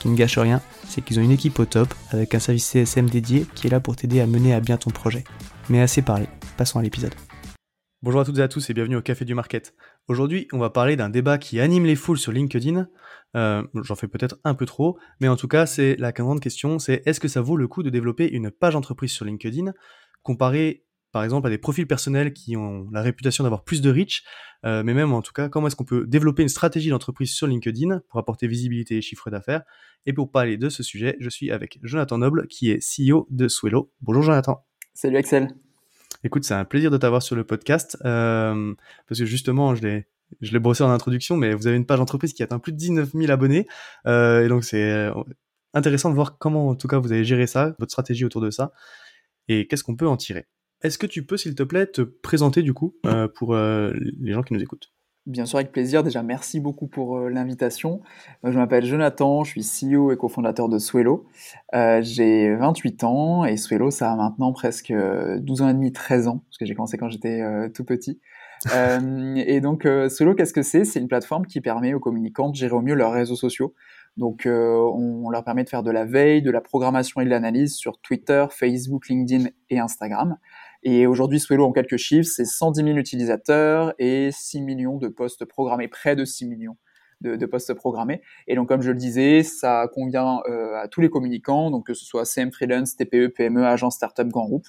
Qui ne gâche rien, c'est qu'ils ont une équipe au top avec un service CSM dédié qui est là pour t'aider à mener à bien ton projet. Mais assez parlé, passons à l'épisode. Bonjour à toutes et à tous et bienvenue au Café du Market. Aujourd'hui, on va parler d'un débat qui anime les foules sur LinkedIn. Euh, J'en fais peut-être un peu trop, mais en tout cas, c'est la grande question, c'est est-ce que ça vaut le coup de développer une page entreprise sur LinkedIn comparé par exemple à des profils personnels qui ont la réputation d'avoir plus de reach, euh, mais même en tout cas, comment est-ce qu'on peut développer une stratégie d'entreprise sur LinkedIn pour apporter visibilité et chiffre d'affaires. Et pour parler de ce sujet, je suis avec Jonathan Noble, qui est CEO de Swello. Bonjour Jonathan. Salut Axel. Écoute, c'est un plaisir de t'avoir sur le podcast, euh, parce que justement, je l'ai je l'ai brossé en introduction, mais vous avez une page entreprise qui atteint plus de 19 000 abonnés, euh, et donc c'est intéressant de voir comment, en tout cas, vous avez géré ça, votre stratégie autour de ça, et qu'est-ce qu'on peut en tirer. Est-ce que tu peux, s'il te plaît, te présenter du coup euh, pour euh, les gens qui nous écoutent? Bien sûr, avec plaisir. Déjà, merci beaucoup pour euh, l'invitation. Je m'appelle Jonathan, je suis CEO et cofondateur de Swello. J'ai 28 ans et Swello, ça a maintenant presque 12 ans et demi, 13 ans, parce que j'ai commencé quand j'étais tout petit. et donc, Swello, qu'est-ce que c'est? C'est une plateforme qui permet aux communicants de gérer au mieux leurs réseaux sociaux. Donc, on leur permet de faire de la veille, de la programmation et de l'analyse sur Twitter, Facebook, LinkedIn et Instagram. Et aujourd'hui, Swello, en quelques chiffres, c'est 110 000 utilisateurs et 6 millions de postes programmés, près de 6 millions de, de postes programmés. Et donc, comme je le disais, ça convient euh, à tous les communicants, donc que ce soit CM Freelance, TPE, PME, agence, startup, grand groupe.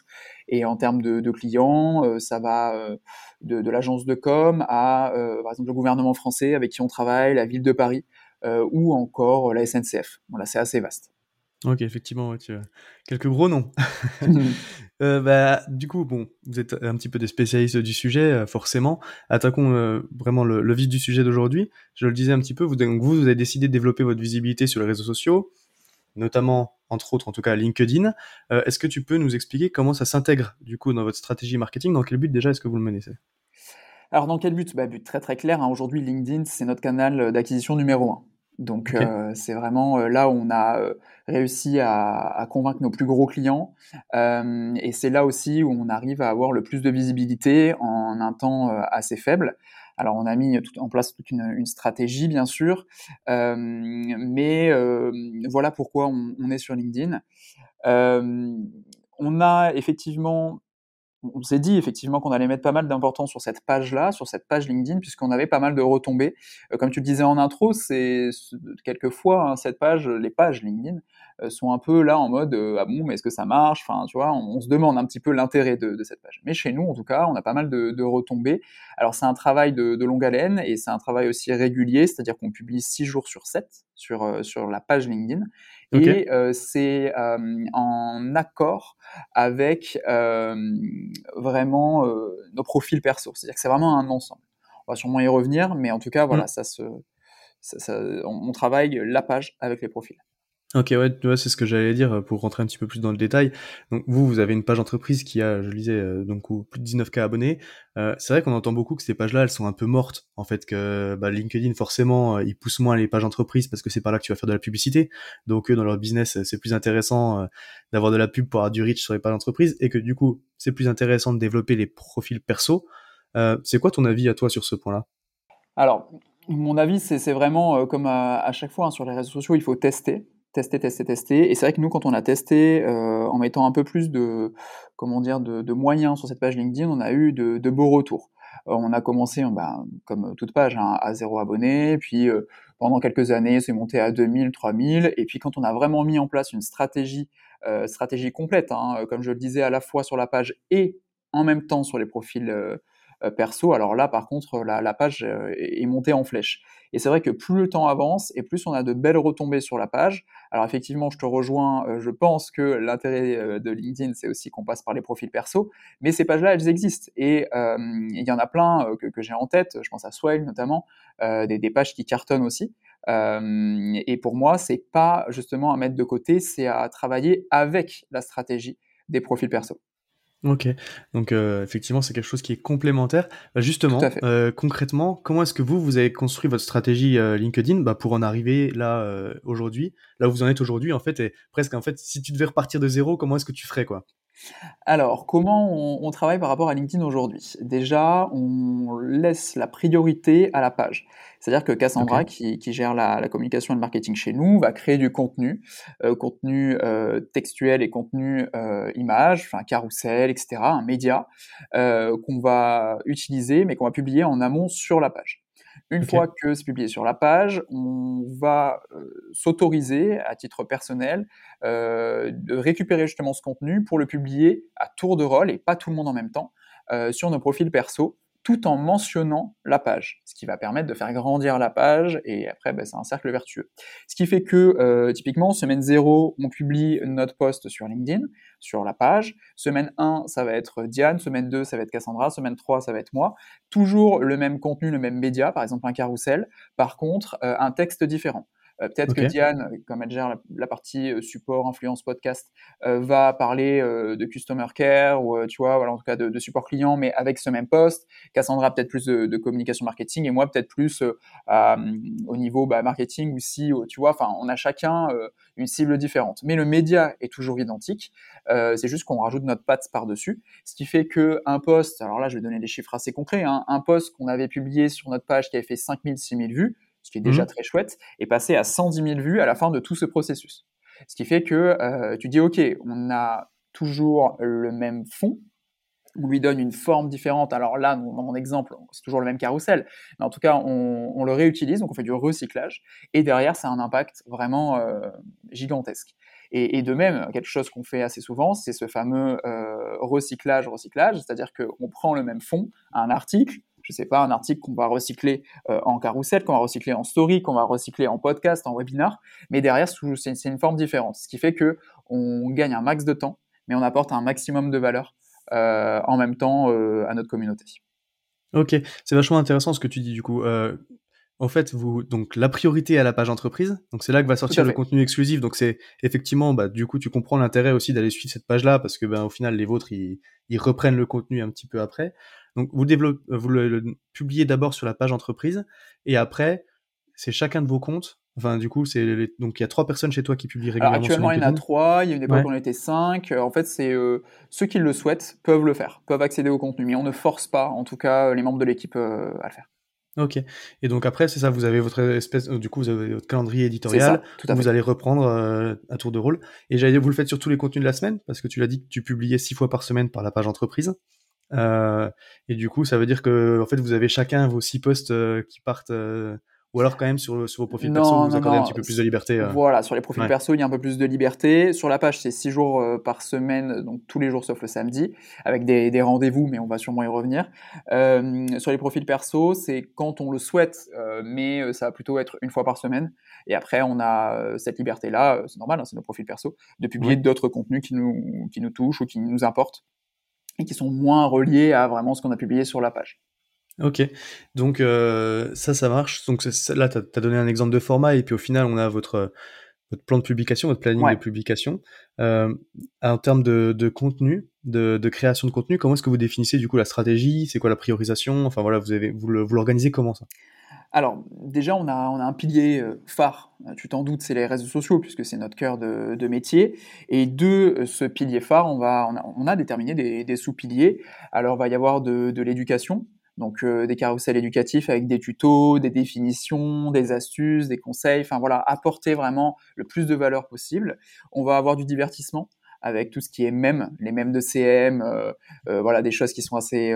Et en termes de, de clients, euh, ça va euh, de, de l'agence de com à, par exemple, le gouvernement français avec qui on travaille, la ville de Paris, ou encore la SNCF. Voilà, c'est assez vaste. Ok, effectivement, ouais, tu as quelques gros noms. euh, bah, du coup, bon, vous êtes un petit peu des spécialistes du sujet, euh, forcément. Attaquons euh, vraiment le, vif du sujet d'aujourd'hui. Je le disais un petit peu, vous, donc vous, vous avez décidé de développer votre visibilité sur les réseaux sociaux, notamment, entre autres, en tout cas, LinkedIn. Euh, est-ce que tu peux nous expliquer comment ça s'intègre, du coup, dans votre stratégie marketing? Dans quel but, déjà, est-ce que vous le menez Alors, dans quel but? Bah, But très très clair. Hein. Aujourd'hui, LinkedIn, c'est notre canal d'acquisition numéro un. Donc okay. euh, c'est vraiment euh, là où on a euh, réussi à, à, convaincre nos plus gros clients euh, et c'est là aussi où on arrive à avoir le plus de visibilité en un temps assez faible. Alors on a mis tout en place toute une, une stratégie bien sûr, mais voilà pourquoi on, on, est sur LinkedIn. on a effectivement on s'est dit effectivement qu'on allait mettre pas mal d'importance sur cette page-là, sur cette page LinkedIn, puisqu'on avait pas mal de retombées. Euh, comme tu le disais en intro, c'est quelquefois hein, cette page, les pages LinkedIn euh, sont un peu là en mode euh, ah bon, mais est-ce que ça marche? Enfin, tu vois, on, se demande un petit peu l'intérêt de, cette page. Mais chez nous, en tout cas, on a pas mal de, retombées. Alors c'est un travail de, longue haleine et c'est un travail aussi régulier, c'est-à-dire qu'on publie 6 jours sur 7 sur, sur la page LinkedIn. Okay. Et euh, c'est euh, en accord avec euh, vraiment nos profils perso. C'est-à-dire que c'est vraiment un ensemble. On va sûrement y revenir, mais en tout cas, voilà, mmh. ça se, ça, ça, on, on travaille la page avec les profils. Ok, ouais, ouais c'est ce que j'allais dire euh, pour rentrer un petit peu plus dans le détail. Donc vous, vous avez une page entreprise qui a, je le disais, euh, donc plus de 19K abonnés. Euh, c'est vrai qu'on entend beaucoup que ces pages-là, elles sont un peu mortes. En fait, que bah, LinkedIn, forcément, euh, il pousse moins les pages entreprises parce que c'est par là que tu vas faire de la publicité. Donc eux, dans leur business, c'est plus intéressant euh, d'avoir de la pub pour avoir du reach sur les pages entreprises et que du coup, c'est plus intéressant de développer les profils perso. c'est quoi ton avis à toi sur ce point-là? Alors, mon avis, c'est vraiment comme à, chaque fois hein, sur les réseaux sociaux, il faut tester tester, tester, tester. Et c'est vrai que nous, quand on a testé, euh, en mettant un peu plus de, comment dire, de, moyens sur cette page LinkedIn, on a eu de, beaux retours. Euh, on a commencé, bah, comme toute page, hein, à zéro abonné, puis euh, pendant quelques années, c'est monté à 2000, 3000, et puis quand on a vraiment mis en place une stratégie, stratégie complète, hein, comme je le disais, à la fois sur la page et en même temps sur les profils euh, perso. Alors là, par contre, la, page euh, est montée en flèche. Et c'est vrai que plus le temps avance et plus on a de belles retombées sur la page. Alors effectivement, je te rejoins, euh, je pense que l'intérêt de LinkedIn, c'est aussi qu'on passe par les profils perso, mais ces pages-là, elles existent. Et il y en a plein que, j'ai en tête, je pense à Swile notamment, des, des, pages qui cartonnent aussi. et pour moi, c'est pas justement à mettre de côté, c'est à travailler avec la stratégie des profils perso. Ok, donc euh, effectivement c'est quelque chose qui est complémentaire. Bah, justement, euh, concrètement, comment est-ce que vous, vous avez construit votre stratégie euh, LinkedIn? Bah, pour en arriver là aujourd'hui, là où vous en êtes aujourd'hui en fait, et presque en fait, si tu devais repartir de zéro, comment est-ce que tu ferais quoi? Alors, comment on, travaille par rapport à LinkedIn aujourd'hui? Déjà, on laisse la priorité à la page. C'est-à-dire que Cassandra, qui, gère la, communication et le marketing chez nous, va créer du contenu, euh, contenu euh, textuel et contenu euh, image, enfin carrousel, etc., un média qu'on va utiliser, mais qu'on va publier en amont sur la page. Une fois que c'est publié sur la page, on va euh, s'autoriser à titre personnel euh, de récupérer justement ce contenu pour le publier à tour de rôle et pas tout le monde en même temps euh, sur nos profils perso tout en mentionnant la page, ce qui va permettre de faire grandir la page, et après, ben, c'est un cercle vertueux. Ce qui fait que, euh, typiquement, semaine 0, on publie notre post sur LinkedIn, sur la page. Semaine 1, ça va être Diane, semaine 2, ça va être Cassandra, semaine 3, ça va être moi. Toujours le même contenu, le même média, par exemple un carrousel, par contre, euh, un texte différent. Euh, peut-être que Diane, comme elle gère la, partie euh, support, influence, podcast, euh, va parler de customer care ou tu vois, voilà, en tout cas de, support client, mais avec ce même poste. Cassandra peut-être plus de, communication marketing et moi peut-être plus au niveau bah, marketing aussi. Tu vois, enfin, on a chacun une cible différente, mais le média est toujours identique. c'est juste qu'on rajoute notre patte par-dessus, ce qui fait que un post, alors là je vais donner des chiffres assez concrets, hein, un post qu'on avait publié sur notre page qui avait fait 5000, 6000 vues, ce qui est déjà mmh. très chouette, et passer à 110 000 vues à la fin de tout ce processus. Ce qui fait que euh, tu dis, OK, on a toujours le même fond, on lui donne une forme différente. Alors là, dans mon exemple, c'est toujours le même carrousel, mais en tout cas, on, le réutilise, donc on fait du recyclage, et derrière, ça a un impact vraiment euh, gigantesque. Et, de même, quelque chose qu'on fait assez souvent, c'est ce fameux euh, recyclage, recyclage, c'est-à-dire qu'on prend le même fond, un article, je sais pas, un article qu'on va recycler euh, en carrousel, qu'on va recycler en story, qu'on va recycler en podcast, en webinar, mais derrière, c'est une forme différente. Ce qui fait que on gagne un max de temps, mais on apporte un maximum de valeur euh, en même temps euh, à notre communauté. Ok, c'est vachement intéressant ce que tu dis du coup. en fait, vous donc la priorité à la page entreprise. Donc c'est là que va sortir le contenu exclusif. Donc c'est effectivement, bah, du coup, tu comprends l'intérêt aussi d'aller suivre cette page-là parce que ben au final, les vôtres ils, ils reprennent le contenu un petit peu après. Donc vous, développez, euh, vous le, publiez d'abord sur la page entreprise et après c'est chacun de vos comptes. Enfin, du coup, c'est donc il y a trois personnes chez toi qui publient régulièrement. Alors, actuellement, il y en a trois. Il y a une époque où on était cinq. Euh, en fait, c'est euh, ceux qui le souhaitent peuvent le faire, peuvent accéder au contenu, mais on ne force pas, en tout cas, les membres de l'équipe à le faire. Ok. Et donc après, c'est ça, vous avez votre espèce, du coup, vous avez votre calendrier éditorial. Ça, vous allez reprendre à tour de rôle. Et j'allais vous le faites sur tous les contenus de la semaine, parce que tu l'as dit que tu publiais six fois par semaine par la page entreprise. Euh, et du coup, ça veut dire que en fait, vous avez chacun vos six postes euh, qui partent euh, ou alors quand même sur, sur vos profils perso, vous accordez un petit peu plus de liberté. Voilà, sur les profils perso, il y a un peu plus de liberté. Sur la page, c'est six jours par semaine, donc tous les jours sauf le samedi, avec des, des rendez-vous, mais on va sûrement y revenir. sur les profils perso, c'est quand on le souhaite, mais ça va plutôt être une fois par semaine. Et après, on a cette liberté-là, c'est normal, hein, c'est nos profils perso, de publier d'autres contenus qui nous, qui nous touchent ou qui nous importent et qui sont moins reliés à vraiment ce qu'on a publié sur la page. Ok, donc euh, ça, ça marche. Donc là, tu as, donné un exemple de format, et puis au final, on a votre, votre plan de publication, votre planning de publication. Euh, en termes de, de contenu, de, de, création de contenu, comment est-ce que vous définissez du coup la stratégie? C'est quoi la priorisation? Enfin voilà, vous, avez, vous l'organisez comment ça? Alors, déjà, on a, un pilier euh, phare, tu t'en doutes, c'est les réseaux sociaux, puisque c'est notre cœur de, métier. Et de euh, ce pilier phare, on, va, on, a, déterminé des, sous-piliers. Alors, il va y avoir de, l'éducation, Donc des carousels éducatifs avec des tutos, des définitions, des astuces, des conseils, enfin voilà, apporter vraiment le plus de valeur possible. On va avoir du divertissement avec tout ce qui est mème, les mèmes de CM, voilà, des choses qui sont assez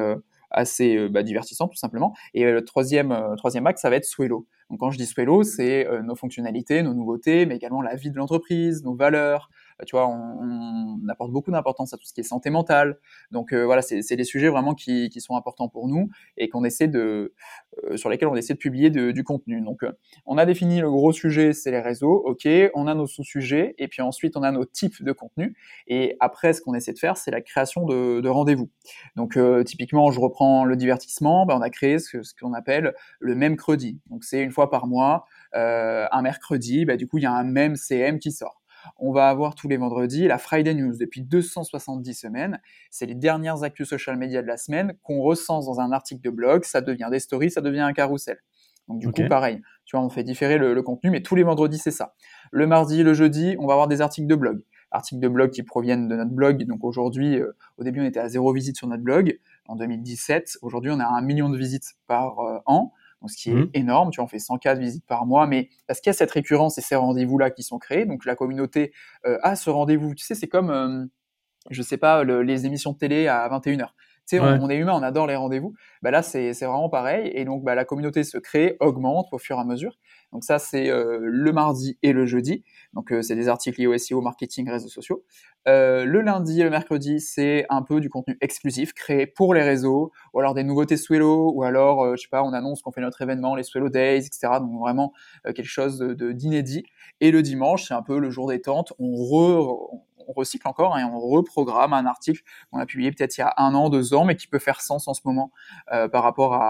assez euh, bah, divertissant tout simplement. Et euh, le troisième, euh, troisième axe, ça va être Swello. Donc quand je dis Swello, c'est nos fonctionnalités, nos nouveautés, mais également la vie de l'entreprise, nos valeurs, tu vois, on, on apporte beaucoup d'importance à tout ce qui est santé mentale. Donc euh, voilà, c'est des sujets vraiment qui, qui, sont importants pour nous et qu'on essaie de, euh, sur lesquels on essaie de publier du contenu. Donc on a défini le gros sujet, c'est les réseaux, ok. On a nos sous-sujets et puis ensuite on a nos types de contenu. Et après, ce qu'on essaie de faire, c'est la création de, de rendez-vous. Donc typiquement, je reprends le divertissement, ben, on a créé ce, ce qu'on appelle le même mercredi. Donc c'est une fois par mois, un mercredi, ben, du coup il y a un même CM qui sort on va avoir tous les vendredis la Friday News depuis 270 semaines. C'est les dernières actus social media de la semaine qu'on recense dans un article de blog. Ça devient des stories, ça devient un carrousel. Donc du coup, pareil, tu vois, on fait différer le, contenu, mais tous les vendredis, c'est ça. Le mardi, le jeudi, on va avoir des articles de blog. Articles de blog qui proviennent de notre blog. Donc aujourd'hui, euh, au début, on était à zéro visite sur notre blog. En 2017, aujourd'hui, on a un million de visites par euh, an ce qui est mmh. énorme. Tu vois, on fait 104 visites par mois, mais parce qu'il y a cette récurrence et ces rendez-vous-là qui sont créés, donc la communauté euh, a ce rendez-vous. Tu sais, c'est comme, euh, je sais pas, les émissions de télé à 21h. Tu sais, on, est humain, on adore les rendez-vous. Bah là, c'est vraiment pareil. Et donc, bah, la communauté se crée, augmente au fur et à mesure. Donc ça, c'est euh, le mardi et le jeudi. Donc euh, c'est des articles liés au SEO, marketing, réseaux sociaux. Euh, le lundi et le mercredi, c'est un peu du contenu exclusif créé pour les réseaux, ou alors des nouveautés Swello, ou alors, je sais pas, on annonce qu'on fait notre événement, les Swello Days, etc. Donc vraiment quelque chose de d'inédit. Et le dimanche, c'est un peu le jour. On, re, on recycle encore et on reprogramme un article qu'on a publié peut-être il y a un an, deux ans, mais qui peut faire sens en ce moment euh, par rapport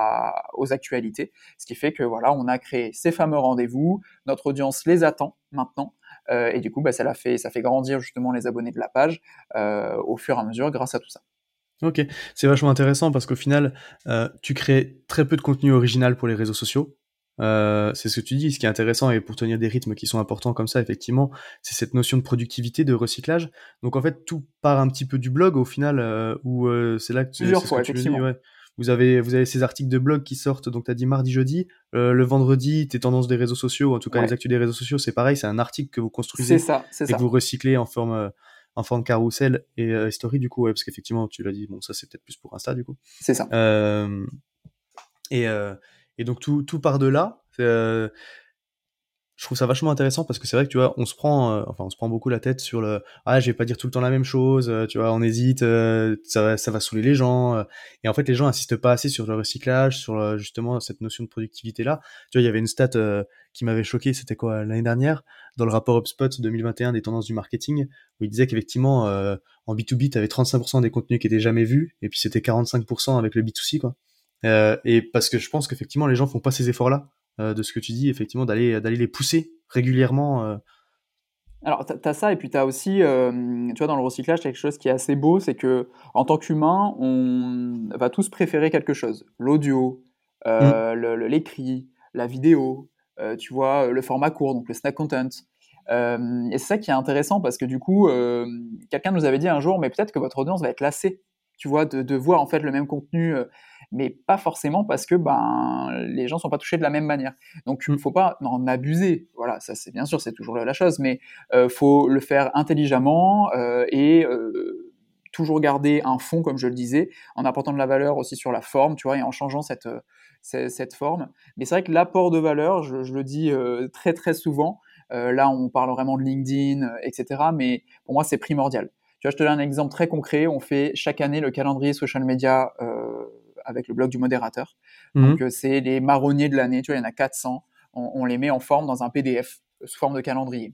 aux actualités. Ce qui fait que voilà, on a créé ces fameux rendez-vous, notre audience les attend maintenant. Euh, et du coup, bah, ça, l'a fait, ça fait grandir justement les abonnés de la page euh, au fur et à mesure grâce à tout ça. Ok, c'est vachement intéressant parce qu'au final, tu crées très peu de contenu original pour les réseaux sociaux. Euh, c'est ce que tu dis, ce qui est intéressant et pour tenir des rythmes qui sont importants comme ça, effectivement, c'est cette notion de productivité, de recyclage. Donc en fait, tout part un petit peu du blog au final, euh, où euh, c'est là que, tu, Plusieurs fois, effectivement. ouais. Vous avez, vous avez ces articles de blog qui sortent, donc tu as dit mardi, jeudi. le vendredi, tes tendances des réseaux sociaux, en tout cas les actus des réseaux sociaux, c'est pareil, c'est un article que vous construisez ça, et que vous recyclez en forme, en forme carousel et story, du coup, ouais, parce qu'effectivement, tu l'as dit, bon, ça c'est peut-être plus pour Insta, du coup. C'est ça. et, et donc tout, tout part de là. Euh, je trouve ça vachement intéressant parce que c'est vrai que tu vois, on se prend, euh, enfin, on se prend beaucoup la tête sur le, ah, je vais pas dire tout le temps la même chose, euh, tu vois, on hésite, ça va, ça va saouler les gens, et en fait, les gens insistent pas assez sur le recyclage, sur justement cette notion de productivité là. Tu vois, il y avait une stat qui m'avait choqué, c'était quoi l'année dernière, dans le rapport HubSpot 2021 des tendances du marketing, où il disait qu'effectivement, en B2B, tu avais 35% des contenus qui étaient jamais vus, et puis c'était 45% avec le B2C, quoi. Euh, et parce que je pense qu'effectivement les gens font pas ces efforts-là euh, de ce que tu dis, effectivement d'aller d'aller les pousser régulièrement. Euh. Alors, tu as ça, et puis tu as aussi, tu vois, dans le recyclage, quelque chose qui est assez beau, c'est que en tant qu'humain, on va tous préférer quelque chose. L'audio, mmh. l'écrit, la vidéo, tu vois, le format court, donc le snack content. et c'est ça qui est intéressant parce que du coup, quelqu'un nous avait dit un jour, mais peut-être que votre audience va être lassée, tu vois, de, de voir en fait le même contenu mais pas forcément parce que ben les gens sont pas touchés de la même manière. Donc il ne faut pas en abuser. Voilà, ça c'est bien sûr c'est toujours la chose, mais euh, faut le faire intelligemment euh, et euh, toujours garder un fond comme je le disais, en apportant de la valeur aussi sur la forme, tu vois, et en changeant cette cette, forme. Mais c'est vrai que l'apport de valeur, je, je le dis euh, très très souvent. Euh, là, on parle vraiment de LinkedIn, etc. Mais pour moi, c'est primordial. Tu vois, je te donne un exemple très concret. On fait chaque année le calendrier social media euh, avec le blog du modérateur. Mhm. Donc, euh, c'est les marronniers de l'année. Tu vois, il y en a 400. On, les met en forme dans un PDF euh, sous forme de calendrier.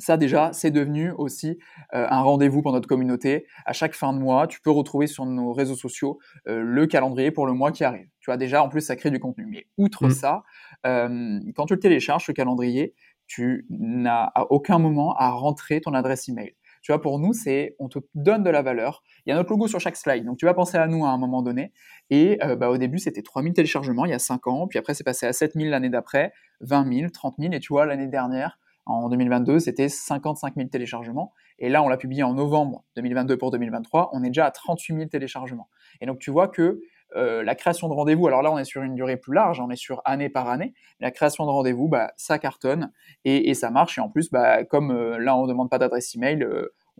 Ça déjà, c'est devenu aussi euh, un rendez-vous pour notre communauté. À chaque fin de mois, tu peux retrouver sur nos réseaux sociaux le calendrier pour le mois qui arrive. Tu vois, déjà, en plus, ça crée du contenu. Mais outre mhm. ça, quand tu le télécharges, le calendrier, tu n'as à aucun moment à rentrer ton adresse email. Tu vois, pour nous, c'est on te donne de la valeur. Il y a notre logo sur chaque slide. Donc, tu vas penser à nous à un moment donné. Et euh, bah, au début, c'était 3000 téléchargements il y a 5 ans. Puis après, c'est passé à 7000 l'année d'après, 20 000, 30 000. Et tu vois, l'année dernière, en 2022, c'était 55 000 téléchargements. Et là, on l'a publié en novembre 2022 pour 2023. On est déjà à 38 000 téléchargements. Et donc, tu vois que la création de rendez-vous, alors là, on est sur une durée plus large, on est sur année par année. La création de rendez-vous, bah, ça cartonne et, ça marche. Et en plus, bah, comme là, on ne demande pas d'adresse email,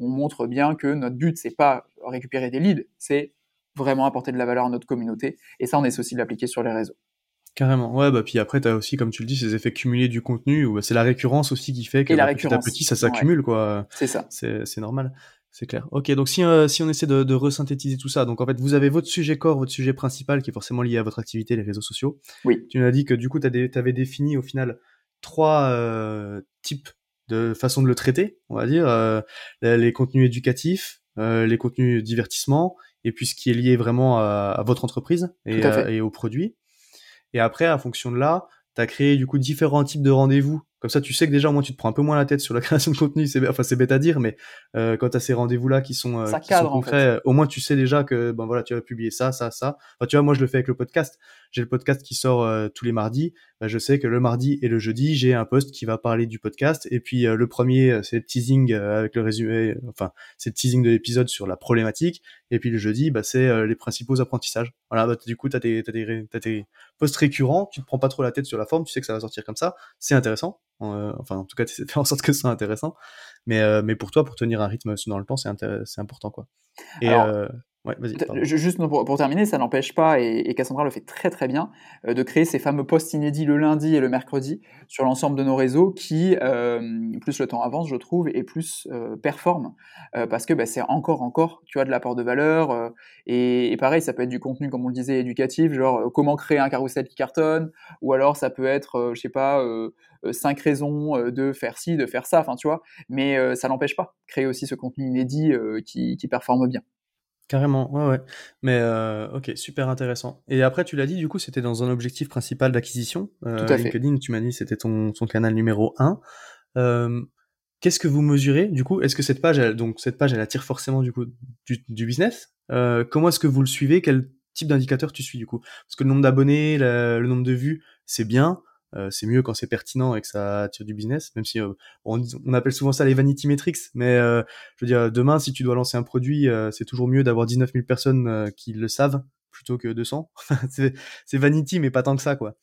on montre bien que notre but, c'est pas récupérer des leads, c'est vraiment apporter de la valeur à notre communauté. Et ça, on essaie aussi de l'appliquer sur les réseaux. Carrément, ouais, bah puis après, tu as aussi, comme tu le dis, ces effets cumulés du contenu, où c'est la récurrence aussi qui fait que bah, petit à petit, ça s'accumule, quoi. C'est ça. C'est normal. C'est clair. Ok, donc si, euh, si on essaie de, de resynthétiser tout ça, donc en fait, vous avez votre sujet corps, votre sujet principal qui est forcément lié à votre activité, les réseaux sociaux. Oui. Tu nous as dit que du coup, tu avais défini au final trois euh, types de façons de le traiter, on va dire. Euh, les contenus éducatifs, les contenus divertissement, et puis ce qui est lié vraiment à, votre entreprise et, et aux produits. Et après, à fonction de là, tu as créé du coup différents types de rendez-vous comme ça, tu sais que déjà, au moins, tu te prends un peu moins la tête sur la création de contenu. C'est, enfin, c'est bête à dire, mais euh, quand tu as ces rendez-vous-là qui sont, euh, qui sont concrets, au moins, tu sais déjà que, ben voilà, tu vas publier ça, ça, ça. Enfin, tu vois, moi, je le fais avec le podcast. J'ai le podcast qui sort euh, tous les mardis. Ben, je sais que le mardi et le jeudi, j'ai un post qui va parler du podcast. Et puis, euh, le premier, c'est le teasing avec le résumé, enfin, c'est le teasing de l'épisode sur la problématique. Et puis, le jeudi, bah, c'est les principaux apprentissages. Voilà, bah, du coup, tu as tes, t'as tes, t'as tes posts récurrents. Tu te prends pas trop la tête sur la forme. Tu sais que ça va sortir comme ça. C'est intéressant euh, enfin, en tout cas, tu faire en sorte que ce soit intéressant. Mais, euh, mais pour toi, pour tenir un rythme dans le temps, c'est important, quoi. Et euh, Juste pour, terminer, ça n'empêche pas, et, Cassandra le fait très très bien, de créer ces fameux posts inédits le lundi et le mercredi sur l'ensemble de nos réseaux qui, plus le temps avance, je trouve, et plus performent, parce que bah, c'est encore, encore, tu as de l'apport de valeur, et, et, pareil, ça peut être du contenu, comme on le disait, éducatif, genre comment créer un carrousel qui cartonne, ou alors ça peut être, je sais pas, euh, cinq raisons euh, de faire ci, de faire ça, enfin tu vois, mais euh, ça n'empêche pas créer aussi ce contenu inédit qui, qui performe bien. Carrément, ouais, ouais. Mais ok, super intéressant. Et après, tu l'as dit, du coup, c'était dans un objectif principal d'acquisition. Tout à LinkedIn, tu m'as dit, c'était ton, ton canal numéro 1. Qu'est-ce que vous mesurez, du coup? Est-ce que cette page, elle, donc cette page, elle attire forcément du coup du, du business? Comment est-ce que vous le suivez? Quel type d'indicateur tu suis du coup? Parce que le nombre d'abonnés, le nombre de vues, c'est bien. Euh, c'est mieux quand c'est pertinent et que ça attire du business, même si euh, on, appelle souvent ça les vanity metrics, mais euh, je veux dire, demain, si tu dois lancer un produit, c'est toujours mieux d'avoir 19 000 personnes qui le savent plutôt que 200. c'est vanity, mais pas tant que ça, quoi.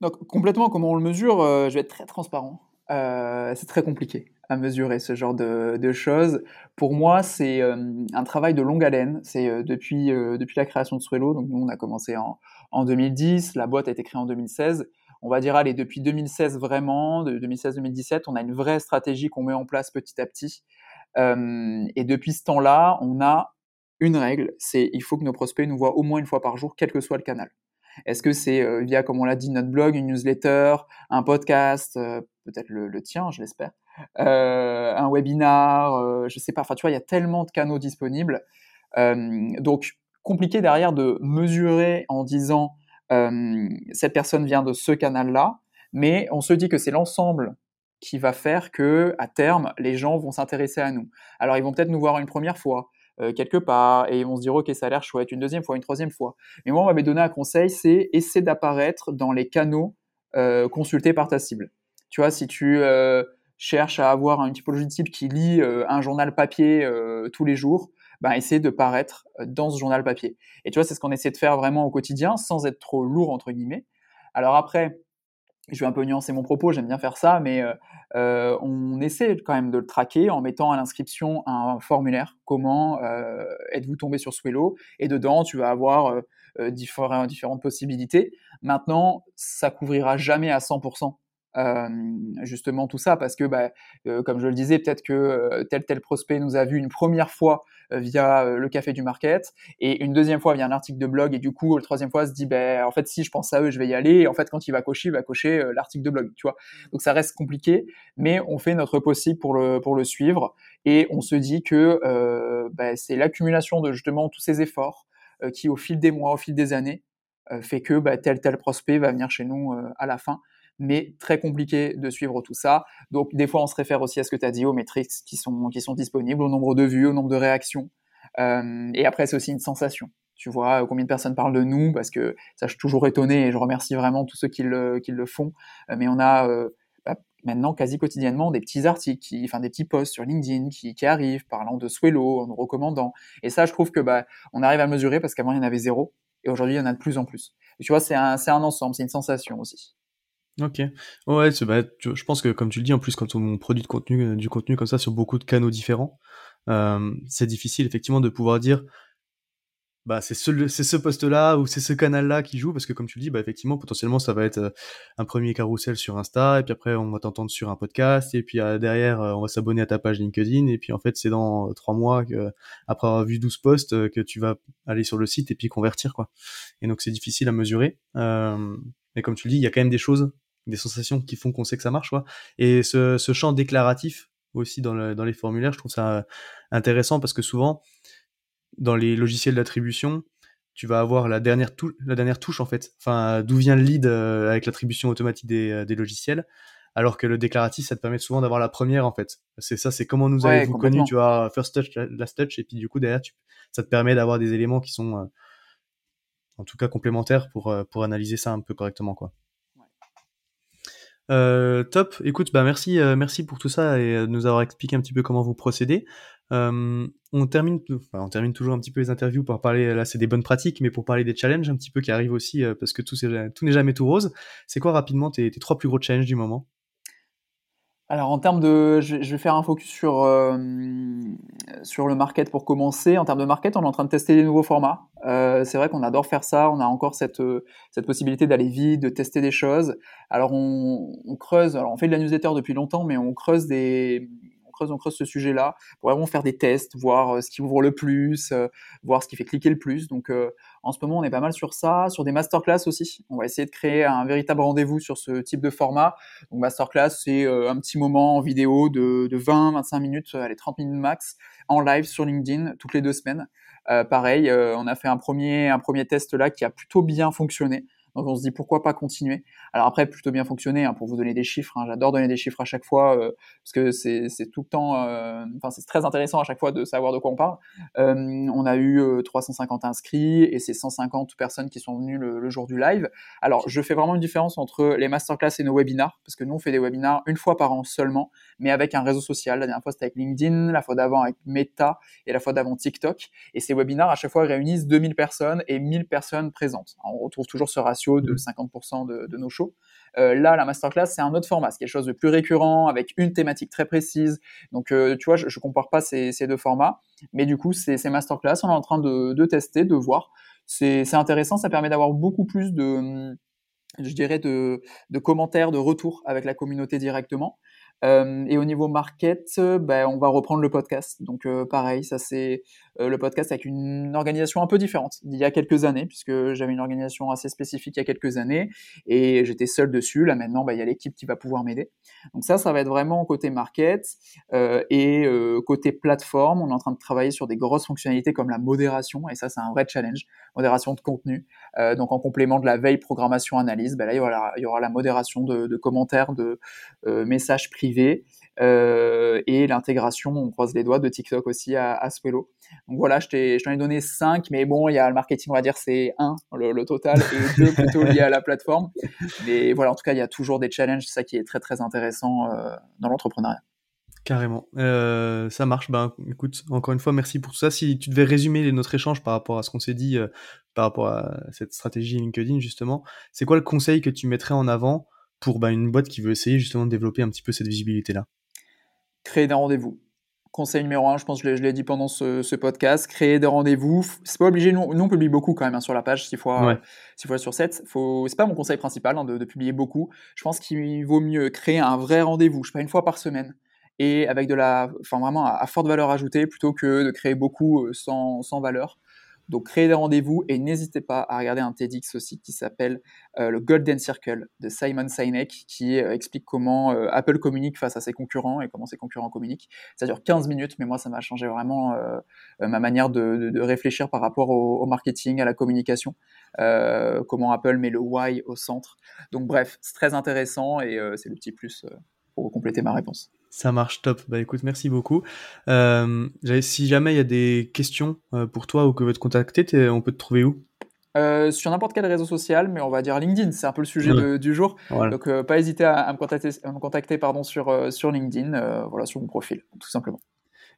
Donc, complètement, comment on le mesure, je vais être très transparent. c'est très compliqué à mesurer ce genre de, choses. Pour moi, c'est un travail de longue haleine. C'est depuis, depuis la création de Swello, donc nous on a commencé en, en 2010, la boîte a été créée en 2016 on va dire, allez, depuis 2016 vraiment, de 2016-2017, on a une vraie stratégie qu'on met en place petit à petit. Euh, et depuis ce temps-là, on a une règle, c'est il faut que nos prospects nous voient au moins une fois par jour, quel que soit le canal. Est-ce que c'est euh, via, comme on l'a dit, notre blog, une newsletter, un podcast, euh, peut-être le, tien, je l'espère, un webinar, je sais pas. Enfin, tu vois, il y a tellement de canaux disponibles. donc, compliqué derrière de mesurer en disant cette personne vient de ce canal-là, mais on se dit que c'est l'ensemble qui va faire que, à terme, les gens vont s'intéresser à nous. Alors, ils vont peut-être nous voir une première fois, euh, quelque part, et ils vont se dire, OK, ça a l'air chouette, une deuxième fois, une troisième fois. Mais moi, on m'avait donné un conseil, c'est essayer d'apparaître dans les canaux euh, consultés par ta cible. Tu vois, si tu cherches à avoir une typologie de cible qui lit un journal papier tous les jours, ben, essayer de paraître euh, dans ce journal papier. Et tu vois, c'est ce qu'on essaie de faire vraiment au quotidien, sans être trop lourd, entre guillemets. Alors après, je vais un peu nuancer mon propos, j'aime bien faire ça, mais euh, euh, on essaie quand même de le traquer en mettant à l'inscription un formulaire. Comment êtes-vous tombé sur Swello Et dedans, tu vas avoir différentes possibilités. Maintenant, ça couvrira jamais à 100% justement tout ça parce que bah, comme je le disais peut-être que tel tel prospect nous a vu une première fois via le café du market et une deuxième fois via un article de blog et du coup la troisième fois se dit ben en fait si je pense à eux je vais y aller et en fait quand il va cocher il va cocher l'article de blog tu vois? Donc ça reste compliqué mais on fait notre possible pour le pour le suivre et on se dit que bah, c'est l'accumulation de justement tous ces efforts qui au fil des mois au fil des années fait que tel tel prospect va venir chez nous à la fin mais très compliqué de suivre tout ça. Donc des fois, on se réfère aussi à ce que tu as dit, aux métriques qui sont, qui sont disponibles, au nombre de vues, au nombre de réactions. Euh, et après, c'est aussi une sensation. Tu vois combien de personnes parlent de nous, parce que ça, je suis toujours étonné et je remercie vraiment tous ceux qui le, qui le font. Euh, mais on a reçois maintenant quasi quotidiennement des petits articles, qui, enfin des petits posts sur LinkedIn qui, arrivent parlant de Swello, en nous recommandant. Et ça, je trouve que bah, on arrive à mesurer parce qu'avant il y en avait zéro et aujourd'hui il y en a de plus en plus. Tu vois, c'est un, c'est un ensemble, c'est une sensation aussi. Ok. Ouais, bah, je pense que comme tu le dis, en plus quand on produit de contenu, du contenu comme ça sur beaucoup de canaux différents, euh, c'est difficile effectivement de pouvoir dire bah c'est ce c'est ce poste là ou c'est ce canal là qui joue parce que comme tu le dis bah effectivement potentiellement ça va être euh, un premier carrousel sur Insta et puis après on va t'entendre sur un podcast et puis euh, derrière on va s'abonner à ta page LinkedIn et puis en fait c'est dans trois mois que après avoir vu 12 posts que tu vas aller sur le site et puis convertir quoi et donc c'est difficile à mesurer mais comme tu le dis il y a quand même des choses des sensations qui font qu'on sait que ça marche quoi et ce, ce champ déclaratif aussi dans, le, dans les formulaires. Je trouve ça intéressant parce que souvent, dans les logiciels d'attribution, tu vas avoir la dernière, la dernière touche en fait. Enfin, d'où vient le lead euh, avec l'attribution automatique des, euh, des, logiciels, alors que le déclaratif, ça te permet souvent d'avoir la première en fait. C'est ça, c'est comment nous avez-vous connu, tu vois, first touch, last touch, et puis du coup derrière, tu, ça te permet d'avoir des éléments qui sont, euh, en tout cas complémentaires pour pour analyser ça un peu correctement quoi. Euh, top. Écoute, bah merci, euh, merci pour tout ça et euh, de nous avoir expliqué un petit peu comment vous procédez. on termine, on termine toujours un petit peu les interviews pour parler. Là, c'est des bonnes pratiques, mais pour parler des challenges un petit peu qui arrivent aussi, parce que tout, n'est jamais tout rose. C'est quoi rapidement tes trois plus gros challenges du moment? Alors en termes de, je vais faire un focus sur euh, sur le market pour commencer. En termes de market, on est en train de tester des nouveaux formats. Euh, c'est vrai qu'on adore faire ça. On a encore cette cette possibilité d'aller vite, de tester des choses. Alors on, on creuse. Alors on fait de la newsletter depuis longtemps, mais on creuse des on creuse ce sujet-là pour vraiment faire des tests, voir euh, ce qui ouvre le plus, euh, voir ce qui fait cliquer le plus. Donc euh, en ce moment, on est pas mal sur ça, sur des masterclass aussi. On va essayer de créer un véritable rendez-vous sur ce type de format. Donc masterclass, c'est un petit moment en vidéo de, 20, 25 minutes, allez 30 minutes max, en live sur LinkedIn toutes les deux semaines. pareil, on a fait un premier, un premier test là qui a plutôt bien fonctionné. Donc on se dit pourquoi pas continuer. Alors après, plutôt bien fonctionné, hein, pour vous donner des chiffres, hein. j'adore donner des chiffres à chaque fois, euh, parce que c'est tout le temps, euh, enfin c'est très intéressant à chaque fois de savoir de quoi on parle. Euh, on a eu 350 inscrits et c'est 150 personnes qui sont venues le, jour du live. Alors je fais vraiment une différence entre les masterclass et nos webinars, parce que nous on fait des webinars une fois par an seulement, mais avec un réseau social. La dernière fois c'était avec LinkedIn, la fois d'avant avec Meta et la fois d'avant TikTok. Et ces webinars à chaque fois réunissent 2000 personnes et 1000 personnes présentes. on retrouve toujours ce ratio de 50% de, de nos euh, là, la masterclass, c'est un autre format, c'est quelque chose de plus récurrent, avec une thématique très précise. Donc, euh, tu vois, je ne compare pas ces, deux formats, mais du coup, ces, masterclass, on est en train de, tester, de voir. C'est intéressant, ça permet d'avoir beaucoup plus de, je dirais, de, de commentaires, de retours avec la communauté directement. Euh, et au niveau market, ben, on va reprendre le podcast. Donc euh, pareil, ça c'est euh, le podcast avec une organisation un peu différente d'il y a quelques années, puisque j'avais une organisation assez spécifique il y a quelques années et j'étais seul dessus. Là maintenant, ben, il y a l'équipe qui va pouvoir m'aider. Donc ça, ça va être vraiment côté market et côté plateforme. On est en train de travailler sur des grosses fonctionnalités comme la modération et ça c'est un vrai challenge, modération de contenu. donc en complément de la veille, programmation, analyse, ben là il y aura, il y aura la modération de, de commentaires, de messages privés euh, et l'intégration, on croise les doigts, de TikTok aussi à, à Swello. Donc voilà, je t'en ai, donné 5, mais bon, il y a le marketing, on va dire, c'est 1 le, total, et 2 plutôt liés à la plateforme. Mais voilà, en tout cas, il y a toujours des challenges, c'est ça qui est très très intéressant euh, dans l'entrepreneuriat. Carrément. Euh, ça marche. Ben, écoute, encore une fois, merci pour tout ça. Si tu devais résumer notre échange par rapport à ce qu'on s'est dit, par rapport à cette stratégie LinkedIn, justement, c'est quoi le conseil que tu mettrais en avant pour bah, une boîte qui veut essayer justement de développer un petit peu cette visibilité-là Créer des rendez-vous. Conseil numéro un, je pense que je l'ai dit pendant ce, podcast, créer des rendez-vous. C'est pas obligé, nous, on publie beaucoup quand même hein, sur la page, 6 fois, fois sur 7. Faut, c'est pas mon conseil principal hein, de, publier beaucoup. Je pense qu'il vaut mieux créer un vrai rendez-vous, je sais pas, une fois par semaine, et avec de la, enfin vraiment à, forte valeur ajoutée, plutôt que de créer beaucoup euh, sans, sans valeur. Donc créez des rendez-vous et n'hésitez pas à regarder un TEDx aussi qui s'appelle euh, le Golden Circle de Simon Sinek qui euh, explique comment euh, Apple communique face à ses concurrents et comment ses concurrents communiquent. Ça dure 15 minutes, mais moi ça m'a changé vraiment ma manière de, réfléchir par rapport au, marketing, à la communication, comment Apple met le why au centre. Donc bref, c'est très intéressant et c'est le petit plus pour compléter ma réponse. Ça marche top. Bah écoute, merci beaucoup. Euh, si jamais il y a des questions euh, pour toi ou que veut te contacter, on peut te trouver où? Euh, sur n'importe quel réseau social, mais on va dire LinkedIn, c'est un peu le sujet du jour. Donc, euh, pas hésiter à, me contacter, me contacter pardon, sur, sur LinkedIn, voilà, sur mon profil, tout simplement.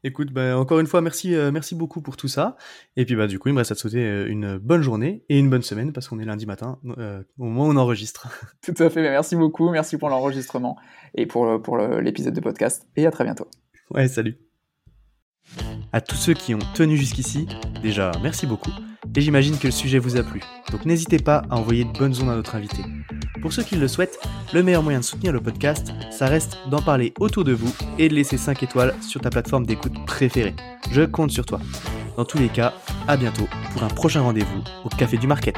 Écoute, bah, encore une fois, merci, merci beaucoup pour tout ça. Et puis, bah, du coup, il me reste à te souhaiter une bonne journée et une bonne semaine parce qu'on est lundi matin au moment où on enregistre. Tout à fait, merci beaucoup. Merci pour l'enregistrement et pour, pour l'épisode de podcast. Et à très bientôt. Ouais, salut. À tous ceux qui ont tenu jusqu'ici, déjà, merci beaucoup et j'imagine que le sujet vous a plu. Donc n'hésitez pas à envoyer de bonnes ondes à notre invité. Pour ceux qui le souhaitent, le meilleur moyen de soutenir le podcast, ça reste d'en parler autour de vous et de laisser 5 étoiles sur ta plateforme d'écoute préférée. Je compte sur toi. Dans tous les cas, à bientôt pour un prochain rendez-vous au Café du Market.